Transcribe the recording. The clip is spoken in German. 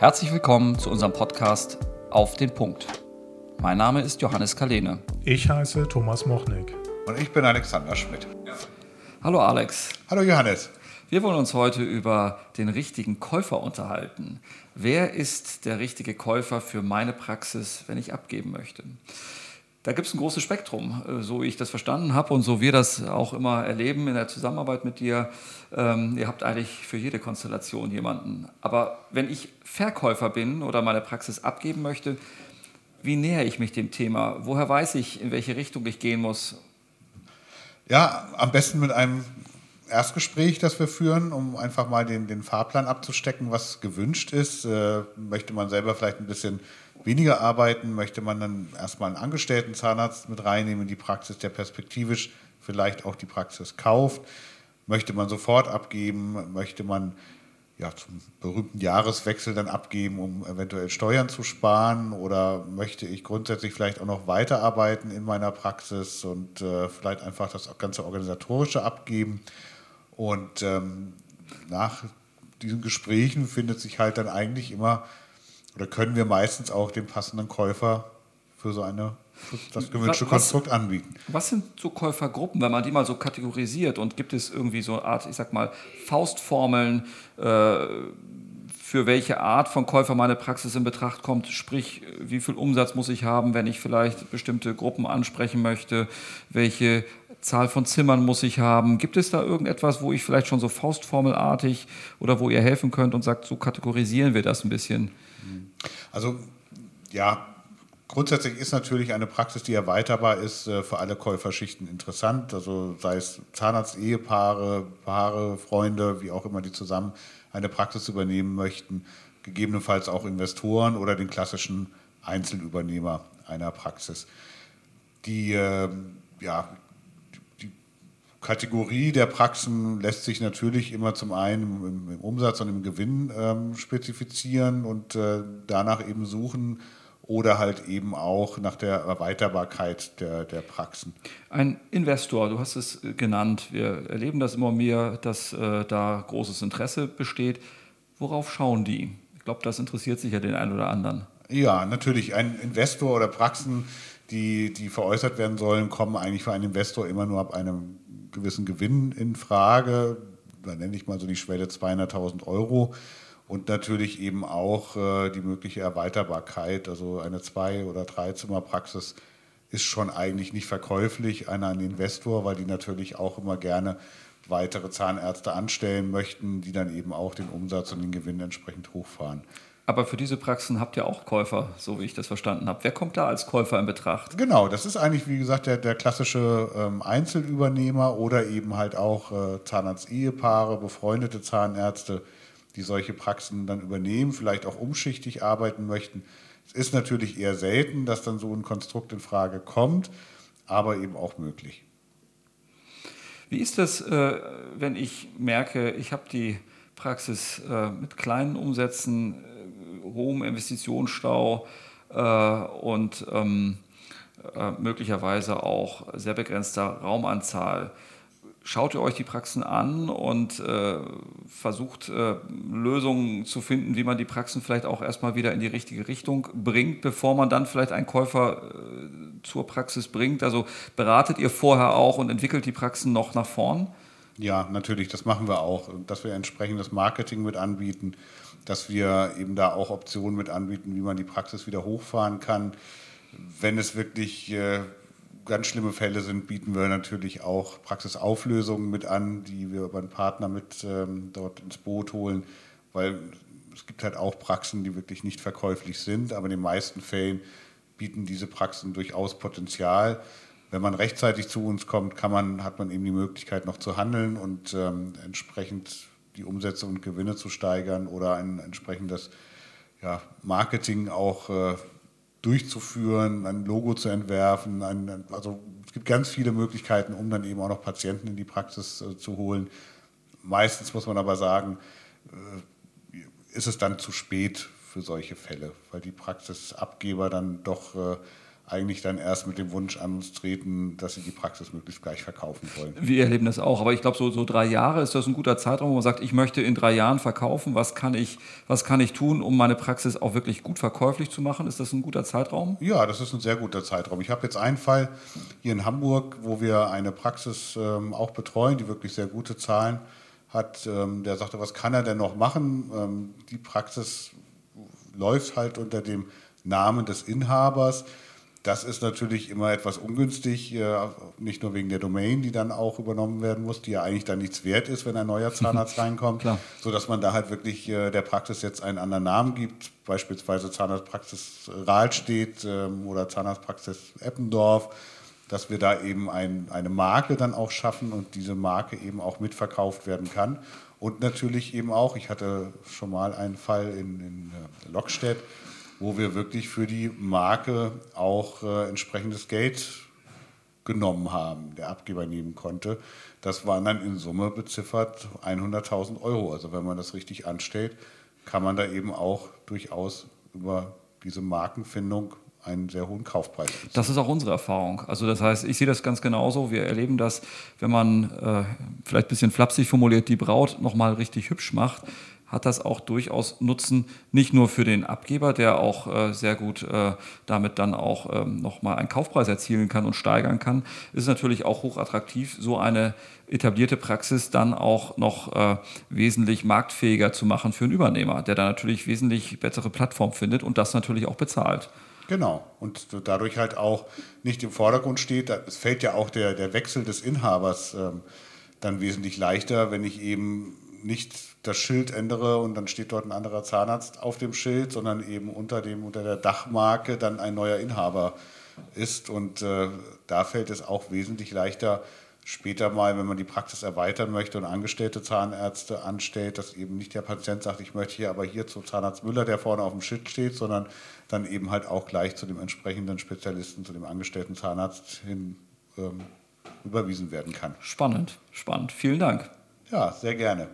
Herzlich willkommen zu unserem Podcast Auf den Punkt. Mein Name ist Johannes Kalene. Ich heiße Thomas Mochnik. Und ich bin Alexander Schmidt. Hallo Alex. Hallo Johannes. Wir wollen uns heute über den richtigen Käufer unterhalten. Wer ist der richtige Käufer für meine Praxis, wenn ich abgeben möchte? Da gibt es ein großes Spektrum, äh, so wie ich das verstanden habe und so wir das auch immer erleben in der Zusammenarbeit mit dir. Ähm, ihr habt eigentlich für jede Konstellation jemanden. Aber wenn ich Verkäufer bin oder meine Praxis abgeben möchte, wie nähere ich mich dem Thema? Woher weiß ich, in welche Richtung ich gehen muss? Ja, am besten mit einem Erstgespräch, das wir führen, um einfach mal den, den Fahrplan abzustecken, was gewünscht ist. Äh, möchte man selber vielleicht ein bisschen weniger arbeiten, möchte man dann erstmal einen angestellten Zahnarzt mit reinnehmen in die Praxis, der perspektivisch vielleicht auch die Praxis kauft. Möchte man sofort abgeben, möchte man ja, zum berühmten Jahreswechsel dann abgeben, um eventuell Steuern zu sparen? Oder möchte ich grundsätzlich vielleicht auch noch weiterarbeiten in meiner Praxis und äh, vielleicht einfach das ganze Organisatorische abgeben? Und ähm, nach diesen Gesprächen findet sich halt dann eigentlich immer oder können wir meistens auch den passenden Käufer für so eine das gewünschte was, Konstrukt anbieten. Was sind so Käufergruppen, wenn man die mal so kategorisiert und gibt es irgendwie so eine Art, ich sag mal, Faustformeln, äh, für welche Art von Käufer meine Praxis in Betracht kommt, sprich, wie viel Umsatz muss ich haben, wenn ich vielleicht bestimmte Gruppen ansprechen möchte, welche Zahl von Zimmern muss ich haben. Gibt es da irgendetwas, wo ich vielleicht schon so faustformelartig oder wo ihr helfen könnt und sagt, so kategorisieren wir das ein bisschen? Also ja, grundsätzlich ist natürlich eine Praxis, die erweiterbar ist, äh, für alle Käuferschichten interessant. Also sei es Zahnarzt-Ehepaare, Paare, Freunde, wie auch immer, die zusammen eine Praxis übernehmen möchten. Gegebenenfalls auch Investoren oder den klassischen Einzelübernehmer einer Praxis. Die ähm, ja, Kategorie der Praxen lässt sich natürlich immer zum einen im, im Umsatz und im Gewinn ähm, spezifizieren und äh, danach eben suchen oder halt eben auch nach der Erweiterbarkeit der, der Praxen. Ein Investor, du hast es genannt, wir erleben das immer mehr, dass äh, da großes Interesse besteht. Worauf schauen die? Ich glaube, das interessiert sicher den einen oder anderen. Ja, natürlich. Ein Investor oder Praxen, die, die veräußert werden sollen, kommen eigentlich für einen Investor immer nur ab einem gewissen Gewinn in Frage. Da nenne ich mal so die Schwelle 200.000 Euro. Und natürlich eben auch äh, die mögliche Erweiterbarkeit. Also eine Zwei- oder Dreizimmerpraxis ist schon eigentlich nicht verkäuflich an einen Investor, weil die natürlich auch immer gerne weitere Zahnärzte anstellen möchten, die dann eben auch den Umsatz und den Gewinn entsprechend hochfahren. Aber für diese Praxen habt ihr auch Käufer, so wie ich das verstanden habe. Wer kommt da als Käufer in Betracht? Genau, das ist eigentlich, wie gesagt, der, der klassische ähm, Einzelübernehmer oder eben halt auch äh, Zahnarzt-Ehepaare, befreundete Zahnärzte, die solche Praxen dann übernehmen, vielleicht auch umschichtig arbeiten möchten. Es ist natürlich eher selten, dass dann so ein Konstrukt in Frage kommt, aber eben auch möglich. Wie ist das, äh, wenn ich merke, ich habe die Praxis äh, mit kleinen Umsätzen hohem Investitionsstau äh, und ähm, äh, möglicherweise auch sehr begrenzter Raumanzahl. Schaut ihr euch die Praxen an und äh, versucht äh, Lösungen zu finden, wie man die Praxen vielleicht auch erstmal wieder in die richtige Richtung bringt, bevor man dann vielleicht einen Käufer äh, zur Praxis bringt? Also beratet ihr vorher auch und entwickelt die Praxen noch nach vorn? Ja, natürlich, das machen wir auch, dass wir entsprechendes Marketing mit anbieten dass wir eben da auch Optionen mit anbieten, wie man die Praxis wieder hochfahren kann. Wenn es wirklich äh, ganz schlimme Fälle sind, bieten wir natürlich auch Praxisauflösungen mit an, die wir über einen Partner mit ähm, dort ins Boot holen, weil es gibt halt auch Praxen, die wirklich nicht verkäuflich sind, aber in den meisten Fällen bieten diese Praxen durchaus Potenzial. Wenn man rechtzeitig zu uns kommt, kann man, hat man eben die Möglichkeit noch zu handeln und ähm, entsprechend die Umsätze und Gewinne zu steigern oder ein entsprechendes ja, Marketing auch äh, durchzuführen, ein Logo zu entwerfen. Ein, also es gibt ganz viele Möglichkeiten, um dann eben auch noch Patienten in die Praxis äh, zu holen. Meistens muss man aber sagen, äh, ist es dann zu spät für solche Fälle, weil die Praxisabgeber dann doch äh, eigentlich dann erst mit dem Wunsch an uns treten, dass sie die Praxis möglichst gleich verkaufen wollen. Wir erleben das auch, aber ich glaube, so, so drei Jahre ist das ein guter Zeitraum, wo man sagt, ich möchte in drei Jahren verkaufen. Was kann, ich, was kann ich tun, um meine Praxis auch wirklich gut verkäuflich zu machen? Ist das ein guter Zeitraum? Ja, das ist ein sehr guter Zeitraum. Ich habe jetzt einen Fall hier in Hamburg, wo wir eine Praxis ähm, auch betreuen, die wirklich sehr gute Zahlen hat. Ähm, der sagte, was kann er denn noch machen? Ähm, die Praxis läuft halt unter dem Namen des Inhabers. Das ist natürlich immer etwas ungünstig, äh, nicht nur wegen der Domain, die dann auch übernommen werden muss, die ja eigentlich dann nichts wert ist, wenn ein neuer Zahnarzt reinkommt, sodass man da halt wirklich äh, der Praxis jetzt einen anderen Namen gibt, beispielsweise Zahnarztpraxis Rahlstedt ähm, oder Zahnarztpraxis Eppendorf, dass wir da eben ein, eine Marke dann auch schaffen und diese Marke eben auch mitverkauft werden kann. Und natürlich eben auch, ich hatte schon mal einen Fall in, in äh, Lockstedt, wo wir wirklich für die Marke auch äh, entsprechendes Geld genommen haben, der Abgeber nehmen konnte. Das waren dann in Summe beziffert 100.000 Euro. Also wenn man das richtig anstellt, kann man da eben auch durchaus über diese Markenfindung einen sehr hohen Kaufpreis. Beziehen. Das ist auch unsere Erfahrung. Also das heißt, ich sehe das ganz genauso. Wir erleben das, wenn man äh, vielleicht ein bisschen flapsig formuliert, die Braut nochmal richtig hübsch macht, hat das auch durchaus Nutzen, nicht nur für den Abgeber, der auch äh, sehr gut äh, damit dann auch ähm, nochmal einen Kaufpreis erzielen kann und steigern kann, ist natürlich auch hochattraktiv, so eine etablierte Praxis dann auch noch äh, wesentlich marktfähiger zu machen für einen Übernehmer, der da natürlich wesentlich bessere Plattform findet und das natürlich auch bezahlt. Genau. Und dadurch halt auch nicht im Vordergrund steht. Es fällt ja auch der, der Wechsel des Inhabers ähm, dann wesentlich leichter, wenn ich eben nicht das Schild ändere und dann steht dort ein anderer Zahnarzt auf dem Schild, sondern eben unter, dem, unter der Dachmarke dann ein neuer Inhaber ist. Und äh, da fällt es auch wesentlich leichter, später mal, wenn man die Praxis erweitern möchte und angestellte Zahnärzte anstellt, dass eben nicht der Patient sagt, ich möchte hier aber hier zu Zahnarzt Müller, der vorne auf dem Schild steht, sondern dann eben halt auch gleich zu dem entsprechenden Spezialisten, zu dem angestellten Zahnarzt hin ähm, überwiesen werden kann. Spannend, spannend. Vielen Dank. Ja, sehr gerne.